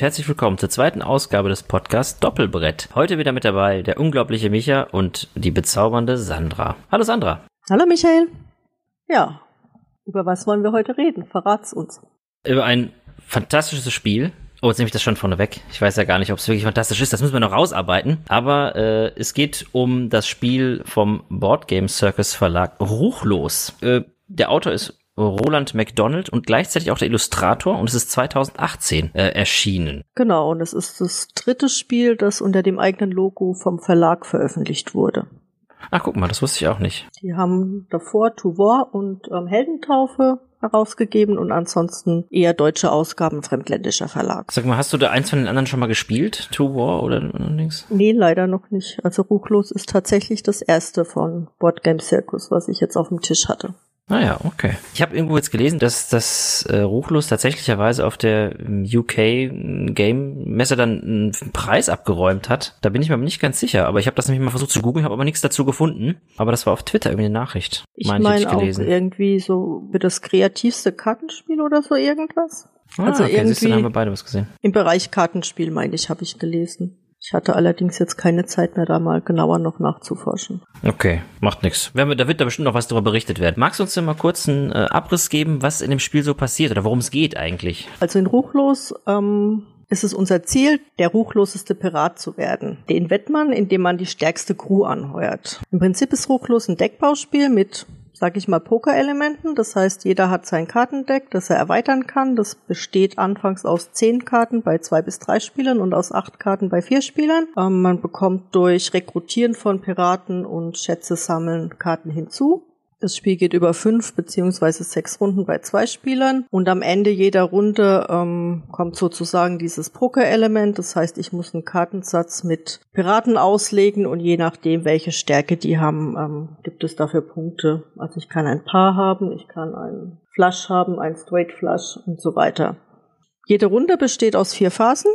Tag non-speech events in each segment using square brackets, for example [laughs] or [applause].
und herzlich willkommen zur zweiten Ausgabe des Podcasts Doppelbrett. Heute wieder mit dabei der unglaubliche Micha und die bezaubernde Sandra. Hallo Sandra. Hallo Michael. Ja, über was wollen wir heute reden? Verrat's uns. Über ein fantastisches Spiel. Oh, jetzt nehme ich das schon vorneweg. Ich weiß ja gar nicht, ob es wirklich fantastisch ist. Das müssen wir noch rausarbeiten. Aber äh, es geht um das Spiel vom Board Game Circus Verlag Ruchlos. Äh, der Autor ist Roland McDonald und gleichzeitig auch der Illustrator und es ist 2018 äh, erschienen. Genau, und es ist das dritte Spiel, das unter dem eigenen Logo vom Verlag veröffentlicht wurde. Ach, guck mal, das wusste ich auch nicht. Die haben davor To War und ähm, Heldentaufe herausgegeben und ansonsten eher deutsche Ausgaben fremdländischer Verlag. Sag mal, hast du da eins von den anderen schon mal gespielt? To War oder nichts? Nee, leider noch nicht. Also Ruchlos ist tatsächlich das erste von Board Game Circus, was ich jetzt auf dem Tisch hatte. Ah ja, okay. Ich habe irgendwo jetzt gelesen, dass das äh, Ruchlos tatsächlicherweise auf der ähm, UK Game Messe dann einen Preis abgeräumt hat. Da bin ich mir aber nicht ganz sicher. Aber ich habe das nämlich mal versucht zu googeln, habe aber nichts dazu gefunden. Aber das war auf Twitter irgendwie eine Nachricht. Ich meine mein auch irgendwie so für das kreativste Kartenspiel oder so irgendwas. Ah, also okay, irgendwie du, haben wir beide was gesehen. Im Bereich Kartenspiel, meine ich, habe ich gelesen. Ich hatte allerdings jetzt keine Zeit mehr, da mal genauer noch nachzuforschen. Okay, macht nichts. Da wird da bestimmt noch was darüber berichtet werden. Magst du uns denn mal kurz einen äh, Abriss geben, was in dem Spiel so passiert oder worum es geht eigentlich? Also in Ruchlos ähm, ist es unser Ziel, der ruchloseste Pirat zu werden. Den wett man, indem man die stärkste Crew anheuert. Im Prinzip ist Ruchlos ein Deckbauspiel mit sag ich mal, Poker-Elementen. Das heißt, jeder hat sein Kartendeck, das er erweitern kann. Das besteht anfangs aus zehn Karten bei zwei bis drei Spielern und aus acht Karten bei vier Spielern. Ähm, man bekommt durch Rekrutieren von Piraten und Schätze sammeln Karten hinzu. Das Spiel geht über fünf beziehungsweise sechs Runden bei zwei Spielern und am Ende jeder Runde ähm, kommt sozusagen dieses Poker-Element. Das heißt, ich muss einen Kartensatz mit Piraten auslegen und je nachdem, welche Stärke die haben, ähm, gibt es dafür Punkte. Also ich kann ein Paar haben, ich kann einen Flush haben, ein Straight Flush und so weiter. Jede Runde besteht aus vier Phasen.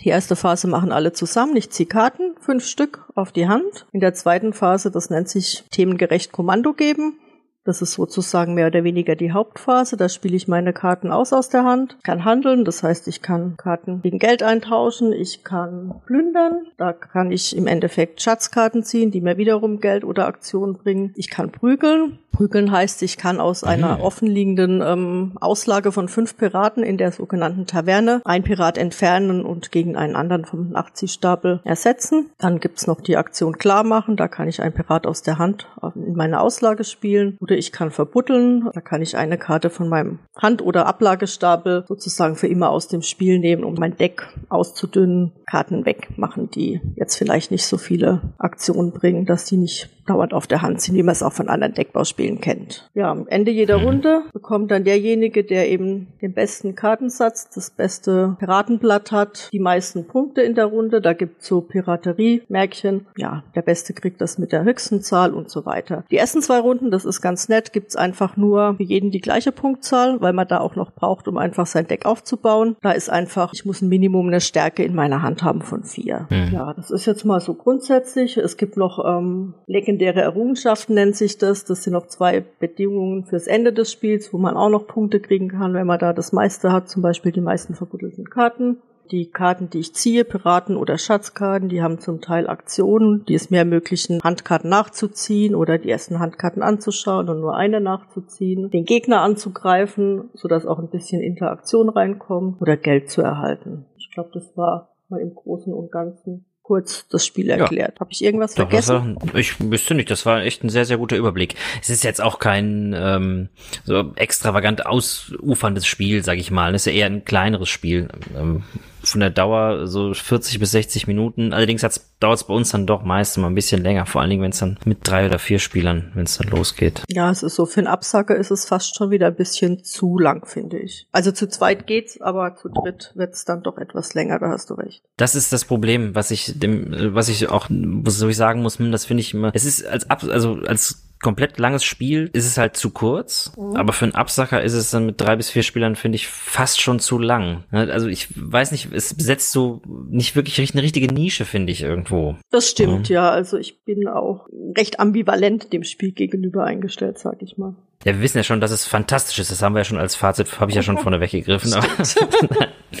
Die erste Phase machen alle zusammen. Ich ziehe Karten, fünf Stück auf die Hand. In der zweiten Phase, das nennt sich themengerecht Kommando geben, das ist sozusagen mehr oder weniger die Hauptphase. Da spiele ich meine Karten aus aus der Hand, kann handeln, das heißt, ich kann Karten gegen Geld eintauschen, ich kann plündern, da kann ich im Endeffekt Schatzkarten ziehen, die mir wiederum Geld oder Aktionen bringen. Ich kann prügeln. Prügeln heißt, ich kann aus mhm. einer offenliegenden ähm, Auslage von fünf Piraten in der sogenannten Taverne ein Pirat entfernen und gegen einen anderen vom Nachziehstapel ersetzen. Dann gibt's noch die Aktion klar machen, da kann ich ein Pirat aus der Hand in meine Auslage spielen. Oder ich kann verbuddeln. Da kann ich eine Karte von meinem Hand- oder Ablagestapel sozusagen für immer aus dem Spiel nehmen, um mein Deck auszudünnen, Karten wegmachen, die jetzt vielleicht nicht so viele Aktionen bringen, dass die nicht dauernd auf der Hand sind, wie man es auch von anderen Deckbauspielen kennt. Ja, am Ende jeder mhm. Runde bekommt dann derjenige, der eben den besten Kartensatz, das beste Piratenblatt hat, die meisten Punkte in der Runde. Da gibt's so Piraterie-Märkchen. Ja, der Beste kriegt das mit der höchsten Zahl und so weiter. Die ersten zwei Runden, das ist ganz nett, gibt's einfach nur für jeden die gleiche Punktzahl, weil man da auch noch braucht, um einfach sein Deck aufzubauen. Da ist einfach, ich muss ein Minimum eine Stärke in meiner Hand haben von vier. Mhm. Ja, das ist jetzt mal so grundsätzlich. Es gibt noch ähm, legendäre Errungenschaften, nennt sich das. Das sind noch zwei Bedingungen fürs Ende des Spiels, wo man auch noch Punkte kriegen kann, wenn man da das meiste hat, zum Beispiel die meisten verbuddelten Karten. Die Karten, die ich ziehe, Piraten- oder Schatzkarten, die haben zum Teil Aktionen, die es mir ermöglichen, Handkarten nachzuziehen oder die ersten Handkarten anzuschauen und nur eine nachzuziehen, den Gegner anzugreifen, sodass auch ein bisschen Interaktion reinkommt oder Geld zu erhalten. Ich glaube, das war mal im Großen und Ganzen kurz das Spiel erklärt. Ja. Habe ich irgendwas Doch, vergessen? War, ich wüsste nicht, das war echt ein sehr, sehr guter Überblick. Es ist jetzt auch kein ähm, so extravagant ausuferndes Spiel, sag ich mal. Es ist ja eher ein kleineres Spiel. Ähm, von der Dauer so 40 bis 60 Minuten. Allerdings dauert es bei uns dann doch meist mal ein bisschen länger, vor allen Dingen, wenn es dann mit drei oder vier Spielern, wenn es dann losgeht. Ja, es ist so, für einen Absacker ist es fast schon wieder ein bisschen zu lang, finde ich. Also zu zweit geht's, aber zu dritt wird's dann doch etwas länger, da hast du recht. Das ist das Problem, was ich dem, was ich auch, so ich sagen muss, hm, das finde ich immer, es ist als, also als komplett langes Spiel ist es halt zu kurz, mhm. aber für einen Absacker ist es dann mit drei bis vier Spielern, finde ich, fast schon zu lang. Ne, also ich weiß nicht, es besetzt so nicht wirklich eine richtige Nische, finde ich, irgendwo. Das stimmt, ja. ja. Also ich bin auch recht ambivalent dem Spiel gegenüber eingestellt, sag ich mal. Ja, wir wissen ja schon, dass es fantastisch ist. Das haben wir ja schon als Fazit, habe ich ja schon vorne weggegriffen. [laughs]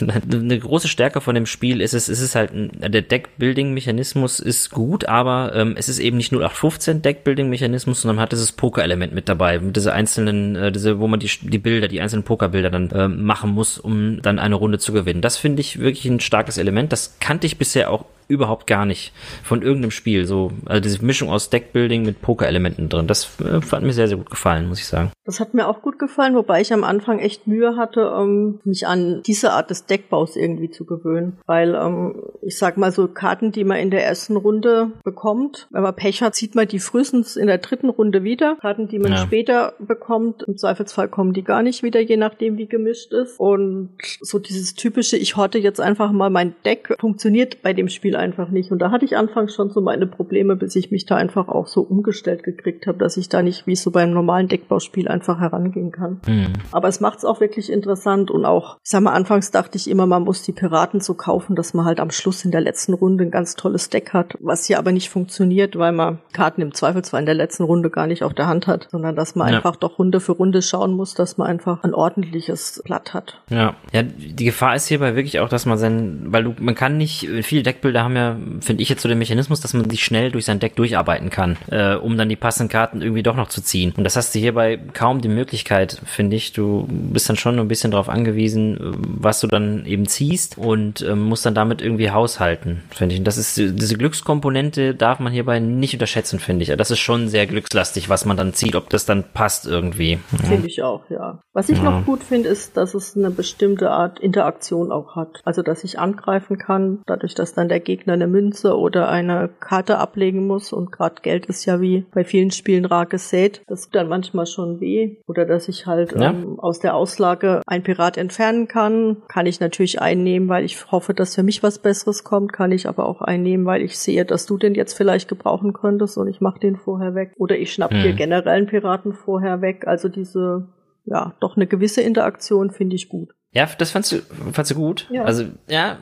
[laughs] Eine große Stärke von dem Spiel ist es, ist es halt, der Deckbuilding-Mechanismus ist gut, aber ähm, es ist eben nicht 0815 Deckbuilding-Mechanismus, sondern man hat dieses Poker-Element mit dabei, mit diese einzelnen, äh, diese, wo man die, die Bilder, die einzelnen Pokerbilder dann äh, machen muss, um dann eine Runde zu gewinnen. Das finde ich wirklich ein starkes Element. Das kannte ich bisher auch überhaupt gar nicht von irgendeinem Spiel. So, also diese Mischung aus Deckbuilding mit Poker-Elementen drin. Das äh, hat mir sehr, sehr gut gefallen, muss ich sagen. Das hat mir auch gut gefallen, wobei ich am Anfang echt Mühe hatte, ähm, mich an diese Art des Deckbaus irgendwie zu gewöhnen. Weil, ähm, ich sag mal, so Karten, die man in der ersten Runde bekommt, wenn man Pech hat, sieht man die frühestens in der dritten Runde wieder. Karten, die man ja. später bekommt, im Zweifelsfall kommen die gar nicht wieder, je nachdem, wie gemischt ist. Und so dieses typische, ich horte jetzt einfach mal mein Deck, funktioniert bei dem Spiel einfach nicht. Und da hatte ich anfangs schon so meine Probleme, bis ich mich da einfach auch so umgestellt gekriegt habe, dass ich da nicht wie so beim normalen Deckbauspiel einfach herangehen kann. Mhm. Aber es macht es auch wirklich interessant und auch, ich sag mal, anfangs dachte ich immer, man muss die Piraten so kaufen, dass man halt am Schluss in der letzten Runde ein ganz tolles Deck hat, was hier aber nicht funktioniert, weil man Karten im Zweifelsfall in der letzten Runde gar nicht auf der Hand hat, sondern dass man ja. einfach doch Runde für Runde schauen muss, dass man einfach ein ordentliches Blatt hat. Ja, ja, die Gefahr ist hierbei wirklich auch, dass man sein, weil du, man kann nicht, viele Deckbilder haben ja, finde ich jetzt so den Mechanismus, dass man sich schnell durch sein Deck durcharbeiten kann, äh, um dann die passenden Karten irgendwie doch noch zu ziehen. Und das hast du hierbei kaum die Möglichkeit, finde ich. Du bist dann schon ein bisschen darauf angewiesen, was du dann eben ziehst und äh, musst dann damit irgendwie haushalten, finde ich. Und das ist diese Glückskomponente darf man hierbei nicht unterschätzen, finde ich. Das ist schon sehr glückslastig, was man dann zieht, ob das dann passt irgendwie. Finde ich auch, ja. Was ich ja. noch gut finde, ist, dass es eine bestimmte Art Interaktion auch hat. Also, dass ich angreifen kann, dadurch, dass dann der Gegner eine Münze oder eine Karte ablegen muss und gerade Geld ist ja wie bei vielen Spielen rar gesät. Das tut dann manchmal schon weh. Oder dass ich halt ja. ähm, aus der Auslage ein Pirat entfernen kann, kann ich natürlich einnehmen, weil ich hoffe, dass für mich was Besseres kommt, kann ich aber auch einnehmen, weil ich sehe, dass du den jetzt vielleicht gebrauchen könntest und ich mach den vorher weg. Oder ich schnapp mhm. dir generell einen Piraten vorher weg. Also diese, ja, doch eine gewisse Interaktion finde ich gut. Ja, das fandst du, fandst du gut? Ja. Also, ja.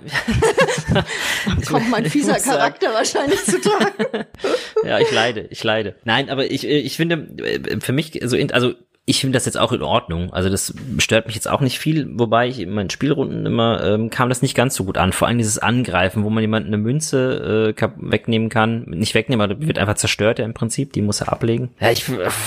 [laughs] Kommt mein fieser Charakter wahrscheinlich zu tragen. [laughs] ja, ich leide, ich leide. Nein, aber ich, ich finde, äh, für mich, also, also ich finde das jetzt auch in Ordnung. Also das stört mich jetzt auch nicht viel, wobei ich in meinen Spielrunden immer ähm, kam das nicht ganz so gut an. Vor allem dieses Angreifen, wo man jemanden eine Münze äh, wegnehmen kann, nicht wegnehmen, aber wird einfach zerstört ja im Prinzip. Die muss er ablegen. Ja, ich,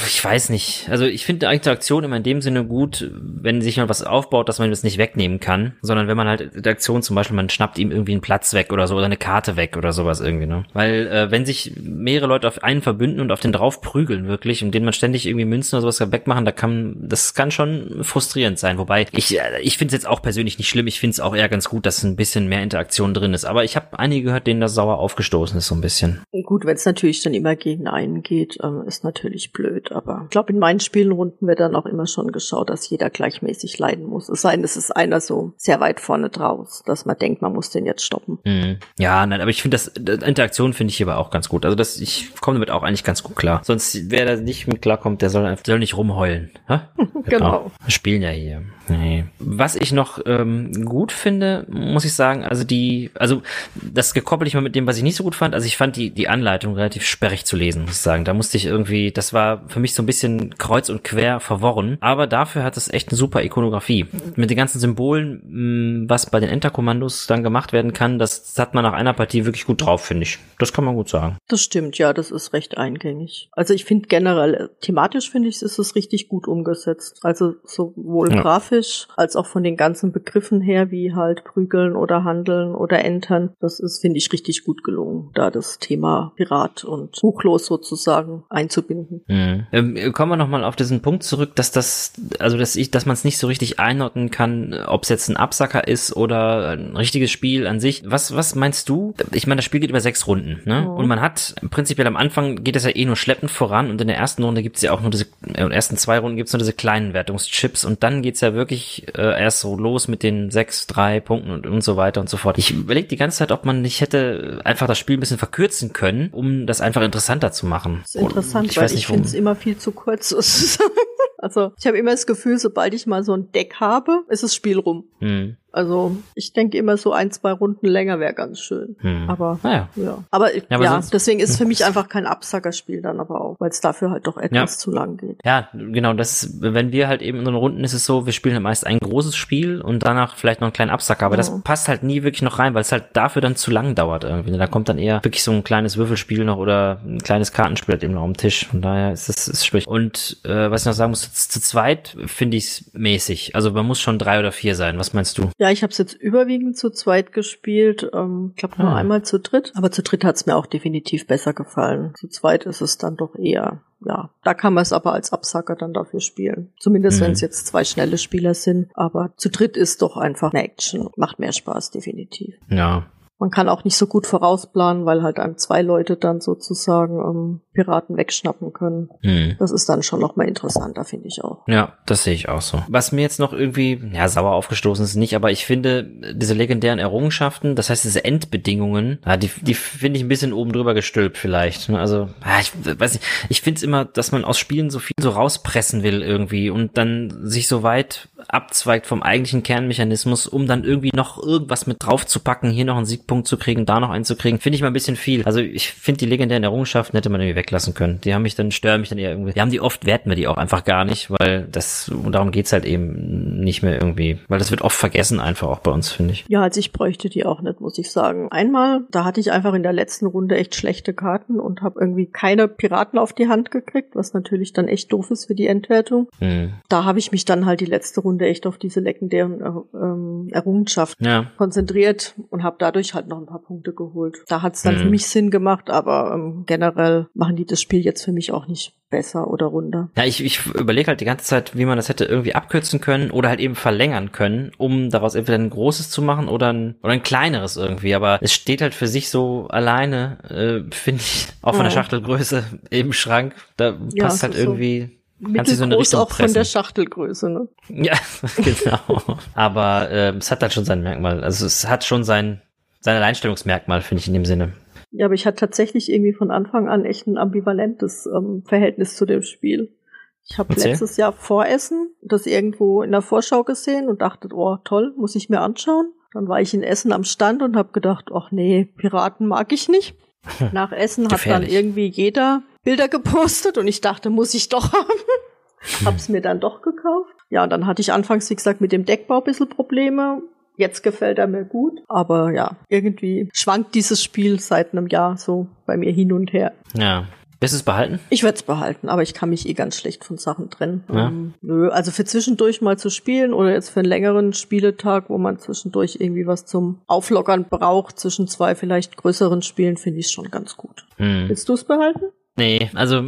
ich weiß nicht. Also ich finde Interaktion immer in dem Sinne gut, wenn sich mal was aufbaut, dass man das nicht wegnehmen kann, sondern wenn man halt Interaktion zum Beispiel, man schnappt ihm irgendwie einen Platz weg oder so oder eine Karte weg oder sowas irgendwie. Ne? Weil äh, wenn sich mehrere Leute auf einen verbünden und auf den drauf prügeln wirklich und denen man ständig irgendwie Münzen oder sowas wegmachen, da kann, das kann schon frustrierend sein. Wobei ich, äh, ich finde es jetzt auch persönlich nicht schlimm. Ich finde es auch eher ganz gut, dass ein bisschen mehr Interaktion drin ist. Aber ich habe einige gehört, denen das sauer aufgestoßen ist so ein bisschen. Gut, wenn es natürlich dann immer gegen einen geht, ähm, ist natürlich blöd. Aber ich glaube, in meinen Spielenrunden wird dann auch immer schon geschaut, dass jeder gleichmäßig leiden muss. Es sei denn, es ist einer so sehr weit vorne draus, dass man denkt, man muss den jetzt stoppen. Mhm. Ja, nein, aber ich finde das, Interaktion finde ich hierbei auch ganz gut. Also das, ich komme damit auch eigentlich ganz gut klar. Sonst, wer da nicht mit klarkommt, der soll, soll nicht rumheulen. Ha? genau. Wir spielen ja hier. Nee. Was ich noch ähm, gut finde, muss ich sagen, also die, also das gekoppel ich mal mit dem, was ich nicht so gut fand. Also ich fand die, die Anleitung relativ sperrig zu lesen, muss ich sagen. Da musste ich irgendwie, das war für mich so ein bisschen kreuz und quer verworren. Aber dafür hat es echt eine super Ikonografie. Mit den ganzen Symbolen, mh, was bei den Enter-Kommandos dann gemacht werden kann, das hat man nach einer Partie wirklich gut drauf, finde ich. Das kann man gut sagen. Das stimmt, ja, das ist recht eingängig. Also ich finde generell, thematisch finde ich, ist es richtig gut umgesetzt. Also sowohl ja. grafisch als auch von den ganzen Begriffen her, wie halt prügeln oder handeln oder entern. Das ist, finde ich, richtig gut gelungen, da das Thema Pirat und buchlos sozusagen einzubinden. Mhm. Ähm, kommen wir nochmal auf diesen Punkt zurück, dass das, also dass ich, dass man es nicht so richtig einordnen kann, ob es jetzt ein Absacker ist oder ein richtiges Spiel an sich. Was, was meinst du? Ich meine, das Spiel geht über sechs Runden, ne? Mhm. Und man hat prinzipiell am Anfang geht es ja eh nur schleppend voran und in der ersten Runde gibt es ja auch nur diese, äh, in den ersten zwei Runden gibt es nur diese kleinen Wertungschips und dann geht's ja wirklich äh, erst so los mit den sechs, drei Punkten und, und so weiter und so fort. Ich überlege die ganze Zeit, ob man nicht hätte einfach das Spiel ein bisschen verkürzen können, um das einfach interessanter zu machen. Das ist interessant, ich weil ich finde es immer viel zu kurz [laughs] sozusagen. Also ich habe immer das Gefühl, sobald ich mal so ein Deck habe, ist das Spiel rum. Hm. Also ich denke immer so ein, zwei Runden länger wäre ganz schön. Hm. Aber Naja. ja. Aber, ja, aber sonst- deswegen ist [laughs] für mich einfach kein Absackerspiel dann aber auch, weil es dafür halt doch etwas Ja. zu lang geht. Ja, genau, das ist, wenn wir halt eben in so einer Runden ist es so, wir spielen meist ein großes Spiel und danach vielleicht noch einen kleinen Absacker, aber das Mhm. passt halt nie wirklich noch rein, weil es halt dafür dann zu lang dauert irgendwie. Da kommt dann eher wirklich so ein kleines Würfelspiel noch oder ein kleines Kartenspiel halt eben noch am Tisch. Von daher ist es ist schwierig. Und äh, was ich noch sagen muss, zu, zweit finde ich es mäßig. Also man muss schon drei oder vier sein. Was meinst du? Ja, ich habe es jetzt überwiegend zu zweit gespielt. Ähm, ich glaube nur Ah. einmal zu dritt. Aber zu dritt hat es mir auch definitiv besser gefallen. Zu zweit ist es dann doch eher, ja, da kann man es aber als Absacker dann dafür spielen. Zumindest Mhm. wenn es jetzt zwei schnelle Spieler sind. Aber zu dritt ist doch einfach eine Action. Macht mehr Spaß, definitiv. Ja. Man kann auch nicht so gut vorausplanen, weil halt einem zwei Leute dann sozusagen ähm, Piraten wegschnappen können. Hm. Das ist dann schon noch mal interessanter, finde ich auch. Ja, das sehe ich auch so. Was mir jetzt noch irgendwie, ja, sauer aufgestoßen ist nicht, aber ich finde, diese legendären Errungenschaften, das heißt, diese Endbedingungen, ja, die, die finde ich ein bisschen oben drüber gestülpt vielleicht. ne? Also, ja, ich weiß nicht, ich finde es immer, dass man aus Spielen so viel so rauspressen will irgendwie und dann sich so weit abzweigt vom eigentlichen Kernmechanismus, um dann irgendwie noch irgendwas mit draufzupacken, hier noch einen Siegpunkt zu kriegen, da noch einen zu kriegen, finde ich mal ein bisschen viel. Also ich finde die legendären Errungenschaften hätte man irgendwie weglassen können. Die haben mich dann, stören mich dann eher irgendwie. Die haben die oft, werten wir die auch einfach gar nicht, weil das, und darum geht's halt eben nicht mehr irgendwie, weil das wird oft vergessen einfach auch bei uns, finde ich. Ja, also ich bräuchte die auch nicht, muss ich sagen. Einmal, da hatte ich einfach in der letzten Runde echt schlechte Karten und habe irgendwie keine Piraten auf die Hand gekriegt, was natürlich dann echt doof ist für die Endwertung. Hm. Da habe ich mich dann halt die letzte Runde echt auf diese legendären äh, ähm, Errungenschaften Ja. konzentriert und habe dadurch halt noch ein paar Punkte geholt. Da hat es dann Mhm. für mich Sinn gemacht, aber ähm, generell machen die das Spiel jetzt für mich auch nicht besser oder runder. Ja, ich, ich überlege halt die ganze Zeit, wie man das hätte irgendwie abkürzen können oder halt eben verlängern können, um daraus entweder ein großes zu machen oder ein, oder ein kleineres irgendwie. Aber es steht halt für sich so alleine, äh, finde ich, auch von der Ja. Schachtelgröße im Schrank. Da Ja, passt halt so irgendwie. So Mittelgroß Richtung auch von der pressen. Schachtelgröße, ne? Ja, [laughs] genau. Aber ähm, es hat halt schon sein Merkmal. Also es hat schon sein, sein Alleinstellungsmerkmal, finde ich in dem Sinne. Ja, aber ich hatte tatsächlich irgendwie von Anfang an echt ein ambivalentes ähm, Verhältnis zu dem Spiel. Ich habe letztes Jahr vor Essen das irgendwo in der Vorschau gesehen und dachte, oh toll, muss ich mir anschauen. Dann war ich in Essen am Stand und habe gedacht, ach nee, Piraten mag ich nicht. Nach Essen hat dann irgendwie jeder Bilder gepostet und ich dachte, muss ich doch haben. Hab's mir dann doch gekauft. Ja, und dann hatte ich anfangs, wie gesagt, mit dem Deckbau ein bisschen Probleme. Jetzt gefällt er mir gut. Aber ja, irgendwie schwankt dieses Spiel seit einem Jahr so bei mir hin und her. Ja. Wirst du es behalten? Ich werde es behalten, aber ich kann mich eh ganz schlecht von Sachen trennen. Ja. Ähm, nö, also für zwischendurch mal zu spielen oder jetzt für einen längeren Spieletag, wo man zwischendurch irgendwie was zum Auflockern braucht, zwischen zwei vielleicht größeren Spielen, finde ich schon ganz gut. Hm. Willst du es behalten? Nee, also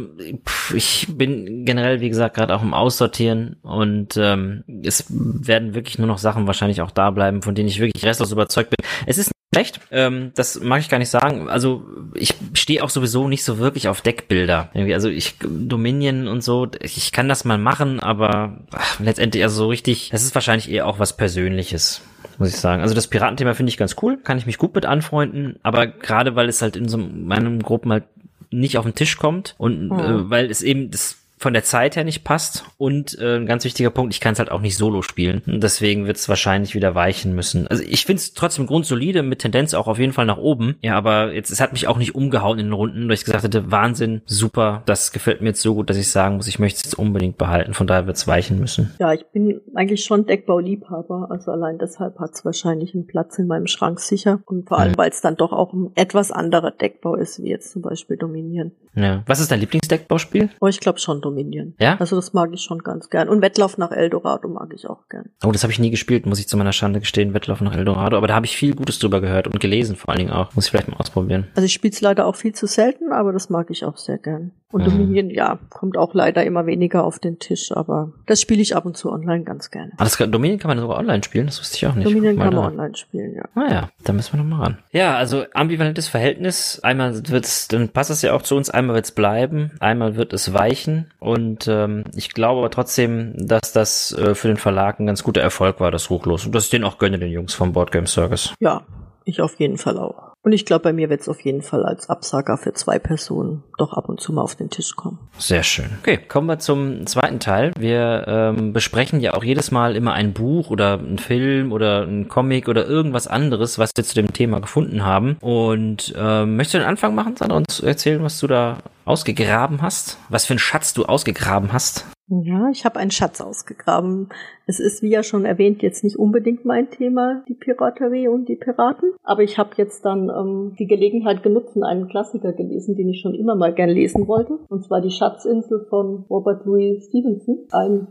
pff, ich bin generell, wie gesagt, gerade auch im Aussortieren und ähm, es werden wirklich nur noch Sachen wahrscheinlich auch da bleiben, von denen ich wirklich restlos überzeugt bin. Es ist nicht schlecht, ähm, das mag ich gar nicht sagen. Also ich stehe auch sowieso nicht so wirklich auf Deckbilder. Irgendwie, also ich Dominion und so, ich kann das mal machen, aber ach, letztendlich also so richtig, das ist wahrscheinlich eher auch was Persönliches muss ich sagen. Also das Piratenthema finde ich ganz cool, kann ich mich gut mit anfreunden, aber gerade weil es halt in so meinen Gruppen halt nicht auf den Tisch kommt und Mhm. äh, weil es eben das von der Zeit her nicht passt und äh, ein ganz wichtiger Punkt, ich kann es halt auch nicht solo spielen. Und deswegen wird es wahrscheinlich wieder weichen müssen. Also ich finde es trotzdem grundsolide, mit Tendenz auch auf jeden Fall nach oben. Ja, aber jetzt, es hat mich auch nicht umgehauen in den Runden, weil ich gesagt hätte, Wahnsinn, super, das gefällt mir jetzt so gut, dass ich sagen muss, ich möchte es jetzt unbedingt behalten. Von daher wird es weichen müssen. Ja, ich bin eigentlich schon Deckbauliebhaber, also allein deshalb hat es wahrscheinlich einen Platz in meinem Schrank sicher. Und vor allem, Mhm. weil es dann doch auch ein etwas anderer Deckbau ist, wie jetzt zum Beispiel Dominion. Ja. Was ist dein Lieblingsdeckbauspiel? Aber ich glaube schon Dominion. Ja? Also das mag ich schon ganz gern. Und Wettlauf nach Eldorado mag ich auch gern. Oh, das habe ich nie gespielt, muss ich zu meiner Schande gestehen, Wettlauf nach Eldorado. Aber da habe ich viel Gutes drüber gehört und gelesen vor allen Dingen auch. Muss ich vielleicht mal ausprobieren. Also ich spiele es leider auch viel zu selten, aber das mag ich auch sehr gern. Und Mhm. Dominion, ja, kommt auch leider immer weniger auf den Tisch, aber das spiele ich ab und zu online ganz gerne. Ah, das kann, Dominion kann man sogar online spielen, das wusste ich auch nicht. Dominion kann man online spielen, ja. Ah ja, da müssen wir noch mal ran. Ja, also ambivalentes Verhältnis. Einmal wird's, dann passt es ja auch zu uns, einmal wird's bleiben, einmal wird es weichen. Und ähm, ich glaube aber trotzdem, dass das äh, für den Verlag ein ganz guter Erfolg war, das Ruchlos. Und dass ich den auch gönne, den Jungs vom Board Game Circus. Ja, ich auf jeden Fall auch. Und ich glaube, bei mir wird es auf jeden Fall als Absager für zwei Personen doch ab und zu mal auf den Tisch kommen. Sehr schön. Okay, kommen wir zum zweiten Teil. Wir ähm, besprechen ja auch jedes Mal immer ein Buch oder einen Film oder einen Comic oder irgendwas anderes, was wir zu dem Thema gefunden haben. Und ähm, möchtest du den Anfang machen, Sandra, und erzählen, was du da ausgegraben hast? Was für einen Schatz du ausgegraben hast? Ja, ich habe einen Schatz ausgegraben. Es ist, wie ja schon erwähnt, jetzt nicht unbedingt mein Thema, die Piraterie und die Piraten. Aber ich habe jetzt dann ähm, die Gelegenheit genutzt und einen Klassiker gelesen, den ich schon immer mal gern lesen wollte. Und zwar die Schatzinsel von Robert Louis Stevenson. Ein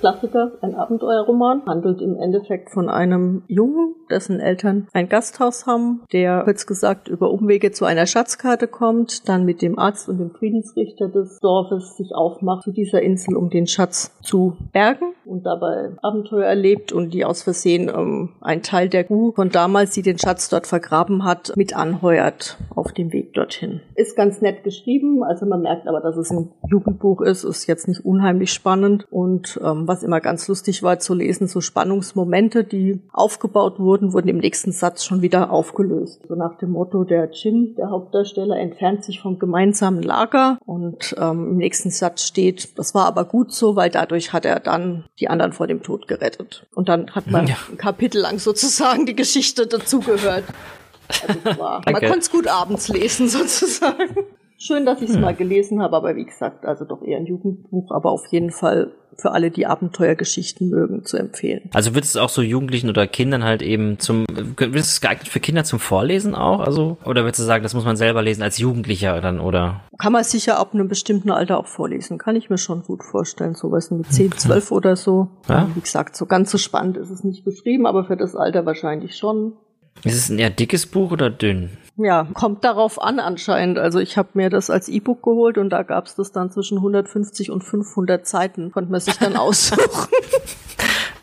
Klassiker, ein Abenteuerroman. Handelt im Endeffekt von einem Jungen, dessen Eltern ein Gasthaus haben, der kurz gesagt über Umwege zu einer Schatzkarte kommt, dann mit dem Arzt und dem Friedensrichter des Dorfes sich aufmacht zu dieser Insel, um den Schatz zu bergen und dabei Abenteuer erlebt und die aus Versehen ähm, ein Teil der Gu von damals, die den Schatz dort vergraben hat, mit anheuert auf dem Weg dorthin. Ist ganz nett geschrieben, also man merkt aber, dass es ein Jugendbuch ist, ist jetzt nicht unheimlich spannend und ähm, was immer ganz lustig war zu lesen, so Spannungsmomente, die aufgebaut wurden, wurden im nächsten Satz schon wieder aufgelöst. So nach dem Motto, der Jin, der Hauptdarsteller, entfernt sich vom gemeinsamen Lager und ähm, im nächsten Satz steht, das war aber gut so, weil dadurch hat er dann die anderen vor dem Tod gerettet. Und dann hat man ja. ein Kapitel lang sozusagen die Geschichte dazugehört. Also [laughs] man konnte es gut abends lesen [laughs] sozusagen. Schön, dass ich es hm. mal gelesen habe, aber wie gesagt, also doch eher ein Jugendbuch, aber auf jeden Fall für alle, die Abenteuergeschichten mögen, zu empfehlen. Also wird es auch so Jugendlichen oder Kindern halt eben zum, wird es geeignet für Kinder zum Vorlesen auch? Also, oder würdest du sagen, das muss man selber lesen als Jugendlicher dann, oder? Kann man sicher ab einem bestimmten Alter auch vorlesen. Kann ich mir schon gut vorstellen. Sowas mit 10, 12 oder so. Ja? Wie gesagt, so ganz so spannend ist es nicht beschrieben, aber für das Alter wahrscheinlich schon. Ist es ein eher dickes Buch oder dünn? Ja, kommt darauf an anscheinend. Also ich habe mir das als E-Book geholt und da gab es das dann zwischen 150 und 500 Seiten. Konnte man sich dann [laughs] aussuchen.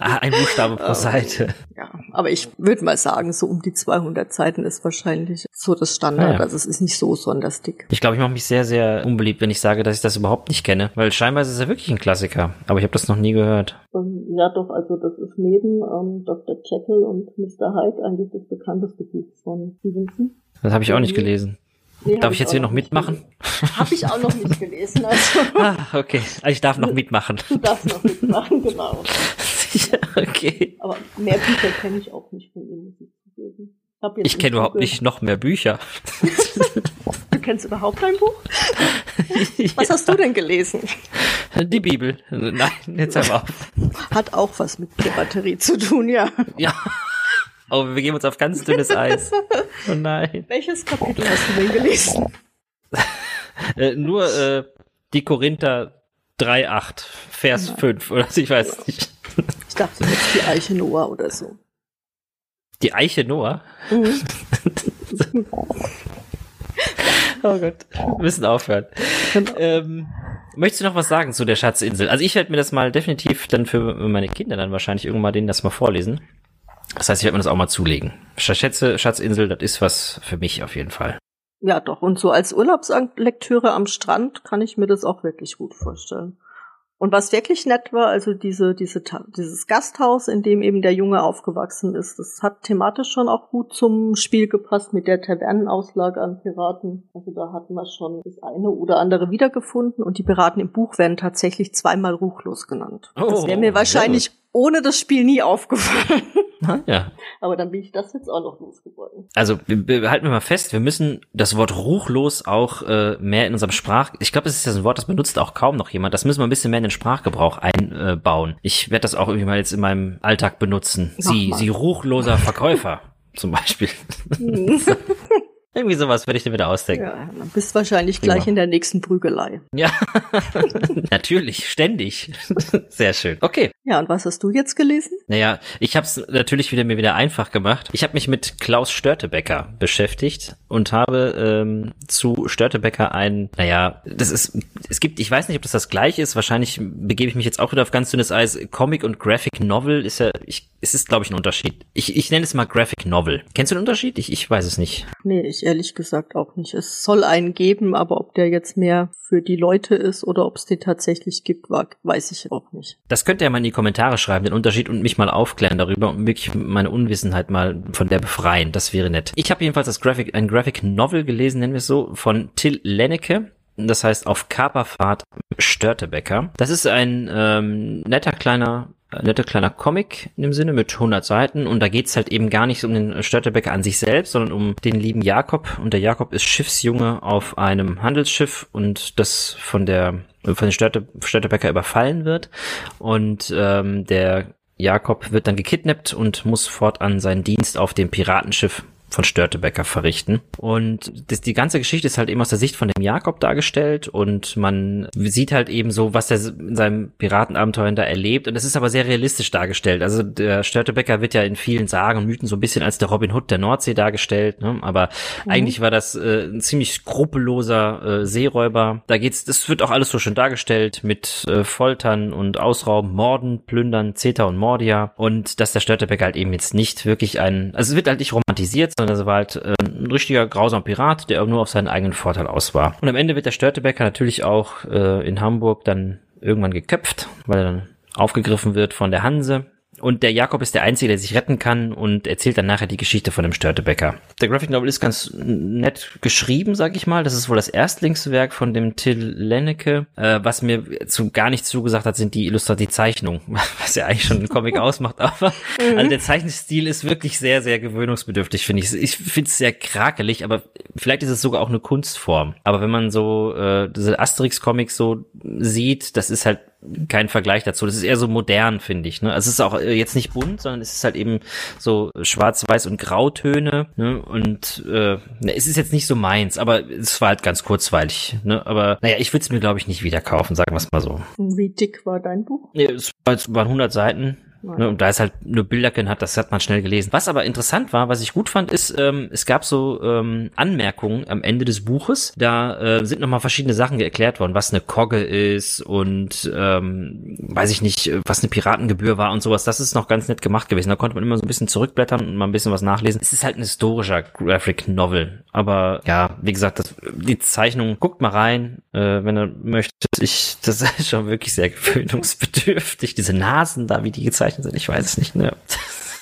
Ah, ein Buchstabe pro [laughs] ähm, Seite. Ja, aber ich würde mal sagen, so um die 200 Seiten ist wahrscheinlich so das Standard. Ja. Also es ist nicht so besonders dick. Ich glaube, ich mache mich sehr, sehr unbeliebt, wenn ich sage, dass ich das überhaupt nicht kenne. Weil scheinbar ist es ja wirklich ein Klassiker. Aber ich habe das noch nie gehört. Ähm, ja, doch, also das ist neben ähm, Dr. Jekyll und Mr. Hyde eigentlich das bekannteste Buch von Stevenson. Das habe ich auch nicht gelesen. Nee, darf ich jetzt hier noch mitmachen? Habe ich auch noch nicht gelesen. [laughs] Also. ah, okay. Also ich darf noch mitmachen. Du darfst noch mitmachen, genau. [laughs] [laughs] ja, okay. Aber mehr Bücher kenne ich auch nicht von ihm, muss ich zugeben. Ich, ich kenne überhaupt nicht noch mehr Bücher. du kennst überhaupt kein Buch? [laughs] Was hast du denn gelesen? Die Bibel. Nein, jetzt aber auf. Hat auch was mit Piraterie zu tun, ja. Ja. Oh, wir geben uns auf ganz dünnes Eis. Oh nein. Welches Kapitel hast du denn gelesen? äh, nur äh, die Korinther 3,8, Vers oh 5 oder so, ich weiß nicht. Ich dachte jetzt die Eiche Noah oder so. Die Eiche Noah? Mhm. [laughs] oh Gott, wir müssen aufhören. Genau. Ähm, möchtest du noch was sagen zu der Schatzinsel? Also ich werde mir das mal definitiv dann für meine Kinder dann wahrscheinlich irgendwann denen das mal vorlesen. Das heißt, ich werde mir das auch mal zulegen. Schätze, Schatzinsel, das ist was für mich auf jeden Fall. Ja, doch. Und so als Urlaubslektüre am Strand kann ich mir das auch wirklich gut vorstellen. Und was wirklich nett war, also diese, diese, dieses Gasthaus, in dem eben der Junge aufgewachsen ist, das hat thematisch schon auch gut zum Spiel gepasst mit der Tavernenauslage an Piraten. Also da hatten wir schon das eine oder andere wiedergefunden und die Piraten im Buch werden tatsächlich zweimal ruchlos genannt. Oh, das wäre mir wahrscheinlich ohne das Spiel nie aufgefallen. [laughs] ja. Aber dann bin ich das jetzt auch noch losgeworden. Also wir, halten wir mal fest, wir müssen das Wort ruchlos auch äh, mehr in unserem Sprach. Ich glaube, das ist ja ein Wort, das benutzt auch kaum noch jemand. Das müssen wir ein bisschen mehr in den Sprachgebrauch einbauen. Ich werde das auch irgendwie mal jetzt in meinem Alltag benutzen. Sie, sie ruchloser Verkäufer zum Beispiel. [laughs] [laughs] Irgendwie sowas werde ich dir wieder ausdenken. Ja, dann bist wahrscheinlich gleich ja. in der nächsten Prügelei. Ja, [laughs] natürlich, ständig. [laughs] Sehr schön. Okay. Ja, und was hast du jetzt gelesen? Naja, ich habe es natürlich wieder mir wieder einfach gemacht. Ich habe mich mit Klaus Störtebecker beschäftigt und habe ähm, zu Störtebecker ein, naja, das ist, es gibt, ich weiß nicht, ob das das gleiche ist. Wahrscheinlich begebe ich mich jetzt auch wieder auf ganz dünnes Eis. Comic und Graphic Novel ist ja, ich, es ist glaube ich ein Unterschied. Ich, ich nenne es mal Graphic Novel. Kennst du den Unterschied? Ich, ich weiß es nicht. Nee, ich ich ehrlich gesagt auch nicht. Es soll einen geben, aber ob der jetzt mehr für die Leute ist oder ob es den tatsächlich gibt, weiß ich auch nicht. Das könnt ihr ja mal in die Kommentare schreiben, den Unterschied und mich mal aufklären darüber und wirklich meine Unwissenheit mal von der befreien. Das wäre nett. Ich habe jedenfalls das Graphic, ein Graphic Novel gelesen, nennen wir es so, von Till Lennecke. Das heißt auf Kaperfahrt Störtebecker. Das ist ein ähm, netter kleiner netter kleiner Comic in dem Sinne mit 100 Seiten. Und da geht's halt eben gar nicht um den Störtebecker an sich selbst, sondern um den lieben Jakob. Und der Jakob ist Schiffsjunge auf einem Handelsschiff und das von der von den Störte, Störtebecker überfallen wird. Und ähm, der Jakob wird dann gekidnappt und muss fortan seinen Dienst auf dem Piratenschiff von Störtebecker verrichten. Und das, die ganze Geschichte ist halt eben aus der Sicht von dem Jakob dargestellt und man sieht halt eben so, was er in seinem Piratenabenteuer da erlebt. Und es ist aber sehr realistisch dargestellt. Also der Störtebecker wird ja in vielen Sagen und Mythen so ein bisschen als der Robin Hood der Nordsee dargestellt. Ne? Aber mhm. eigentlich war das äh, ein ziemlich skrupelloser äh, Seeräuber. Da geht's, das wird auch alles so schön dargestellt mit äh, Foltern und Ausrauben, Morden, Plündern, Zeta und Mordia. Und dass der Störtebecker halt eben jetzt nicht wirklich ein, also es wird halt nicht romantisiert, sondern er war halt äh, ein richtiger grausamer Pirat, der nur auf seinen eigenen Vorteil aus war. Und am Ende wird der Störtebecker natürlich auch äh, in Hamburg dann irgendwann geköpft, weil er dann aufgegriffen wird von der Hanse und der Jakob ist der Einzige, der sich retten kann und erzählt dann nachher die Geschichte von dem Störtebecker. Der Graphic Novel ist ganz nett geschrieben, sag ich mal. Das ist wohl das Erstlingswerk von dem Till Lennecke. Äh, was mir zu gar nicht zugesagt hat, sind die Illustrationen, die Zeichnung, [laughs] was ja eigentlich schon ein Comic [laughs] ausmacht. Aber mhm. also der Zeichenstil ist wirklich sehr, sehr gewöhnungsbedürftig, finde ich. Ich finde es sehr krakelig, aber vielleicht ist es sogar auch eine Kunstform. Aber wenn man so äh, diese Asterix-Comics so sieht, das ist halt kein Vergleich dazu. Das ist eher so modern, finde ich. Ne? Also es ist auch äh, jetzt nicht bunt, sondern es ist halt eben so schwarz-weiß und Grautöne. Ne? Und äh, es ist jetzt nicht so meins, aber es war halt ganz kurzweilig. Ne? Aber naja, ich würde es mir, glaube ich, nicht wieder kaufen, sagen wir es mal so. Wie dick war dein Buch? Nee, es waren 100 Seiten. Ne, und da es halt nur Bilderken hat, das hat man schnell gelesen. Was aber interessant war, was ich gut fand, ist, ähm, es gab so ähm, Anmerkungen am Ende des Buches. Da äh, sind nochmal verschiedene Sachen erklärt worden, was eine Kogge ist und ähm, weiß ich nicht, was eine Piratengebühr war und sowas. Das ist noch ganz nett gemacht gewesen. Da konnte man immer so ein bisschen zurückblättern und mal ein bisschen was nachlesen. Es ist halt ein historischer Graphic Novel. Aber ja, wie gesagt, das, die Zeichnung, guckt mal rein, äh, wenn ihr möchtet. Ich, das [laughs] ist schon wirklich sehr gewöhnungsbedürftig. Diese Nasen da, wie die gezeichnet gezeichnet sind. Ich weiß es nicht. Ne?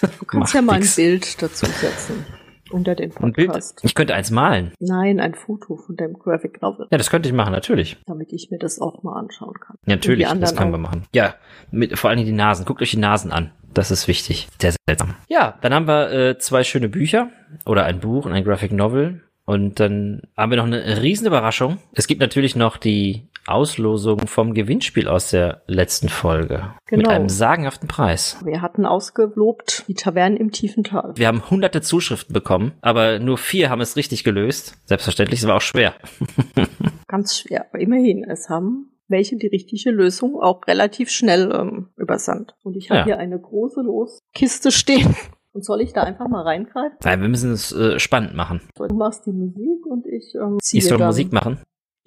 Du kannst ja mal nix. ein Bild dazu setzen. Unter den Podcast. Ich könnte eins malen. Nein, ein Foto von dem Graphic Novel. Ja, das könnte ich machen, natürlich. Damit ich mir das auch mal anschauen kann. Ja, natürlich, das können auch. wir machen. Ja, mit, vor allen Dingen die Nasen. Guckt euch die Nasen an. Das ist wichtig. Sehr seltsam. Ja, dann haben wir äh, zwei schöne Bücher oder ein Buch und ein Graphic Novel. Und dann haben wir noch eine riesen Überraschung. Es gibt natürlich noch die Auslosung vom Gewinnspiel aus der letzten Folge. Genau. Mit einem sagenhaften Preis. Wir hatten ausgelobt die Tavernen im tiefen Tal. Wir haben hunderte Zuschriften bekommen, aber nur vier haben es richtig gelöst. Selbstverständlich, es war auch schwer. [laughs] Ganz schwer, aber immerhin, es haben welche die richtige Lösung auch relativ schnell ähm, übersandt. Und ich habe ja. hier eine große Loskiste stehen. [laughs] Und soll ich da einfach mal reingreifen? Nein, wir müssen es äh, spannend machen. Du machst die Musik und ich ähm, ziehe Siehst du Musik machen?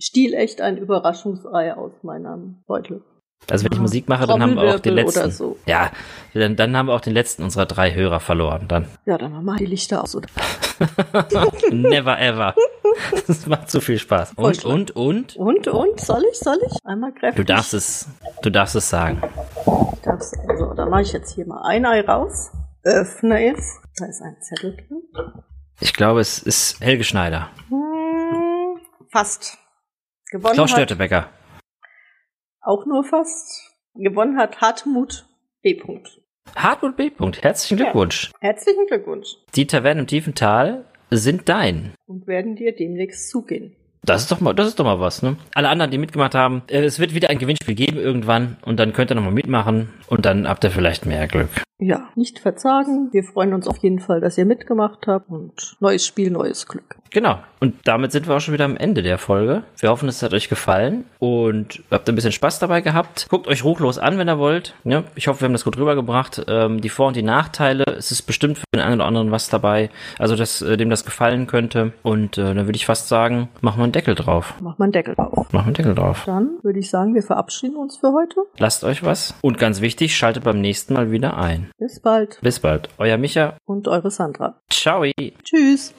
Stilecht ein Überraschungsei aus meinem Beutel. Also wenn ich Musik mache, dann haben wir auch den letzten. So. Ja, dann, dann haben wir auch den letzten unserer drei Hörer verloren. Dann. Ja, dann machen wir die Lichter aus. Oder? [laughs] Never ever. Das macht so viel Spaß. Und, und, und? Und, und? Soll ich, soll ich? Einmal kräftig. Du darfst es, du darfst es sagen. Ich darf's, also, dann mache ich jetzt hier mal ein Ei raus. Öffne es. Da ist ein Zettel drin. Ich glaube, es ist Helge Schneider. Hm, fast. Gewonnen Klaus Störtebecker. Auch nur fast. Gewonnen hat Hartmut B. Hartmut B. Herzlichen Glückwunsch. Ja. Herzlichen Glückwunsch. Die Tavernen im tiefen Tal sind dein. Und werden dir demnächst zugehen. Das ist doch mal, das ist doch mal was, ne? Alle anderen, die mitgemacht haben, äh, es wird wieder ein Gewinnspiel geben irgendwann und dann könnt ihr nochmal mitmachen und dann habt ihr vielleicht mehr Glück. Ja, nicht verzagen. Wir freuen uns auf jeden Fall, dass ihr mitgemacht habt und neues Spiel, neues Glück. Genau. Und damit sind wir auch schon wieder am Ende der Folge. Wir hoffen, es hat euch gefallen und habt ein bisschen Spaß dabei gehabt. Guckt euch ruchlos an, wenn ihr wollt. Ja, ich hoffe, wir haben das gut rübergebracht. Ähm, die Vor- und die Nachteile. Es ist bestimmt für den einen oder anderen was dabei. Also, dass äh, dem das gefallen könnte. Und äh, dann würde ich fast sagen, machen wir einen Deckel drauf. Machen wir einen Deckel drauf. Machen wir einen Deckel drauf. Dann würde ich sagen, wir verabschieden uns für heute. Lasst euch was. Und ganz wichtig, schaltet beim nächsten Mal wieder ein. Bis bald. Bis bald. Euer Micha. Und eure Sandra. Ciao. Tschüss.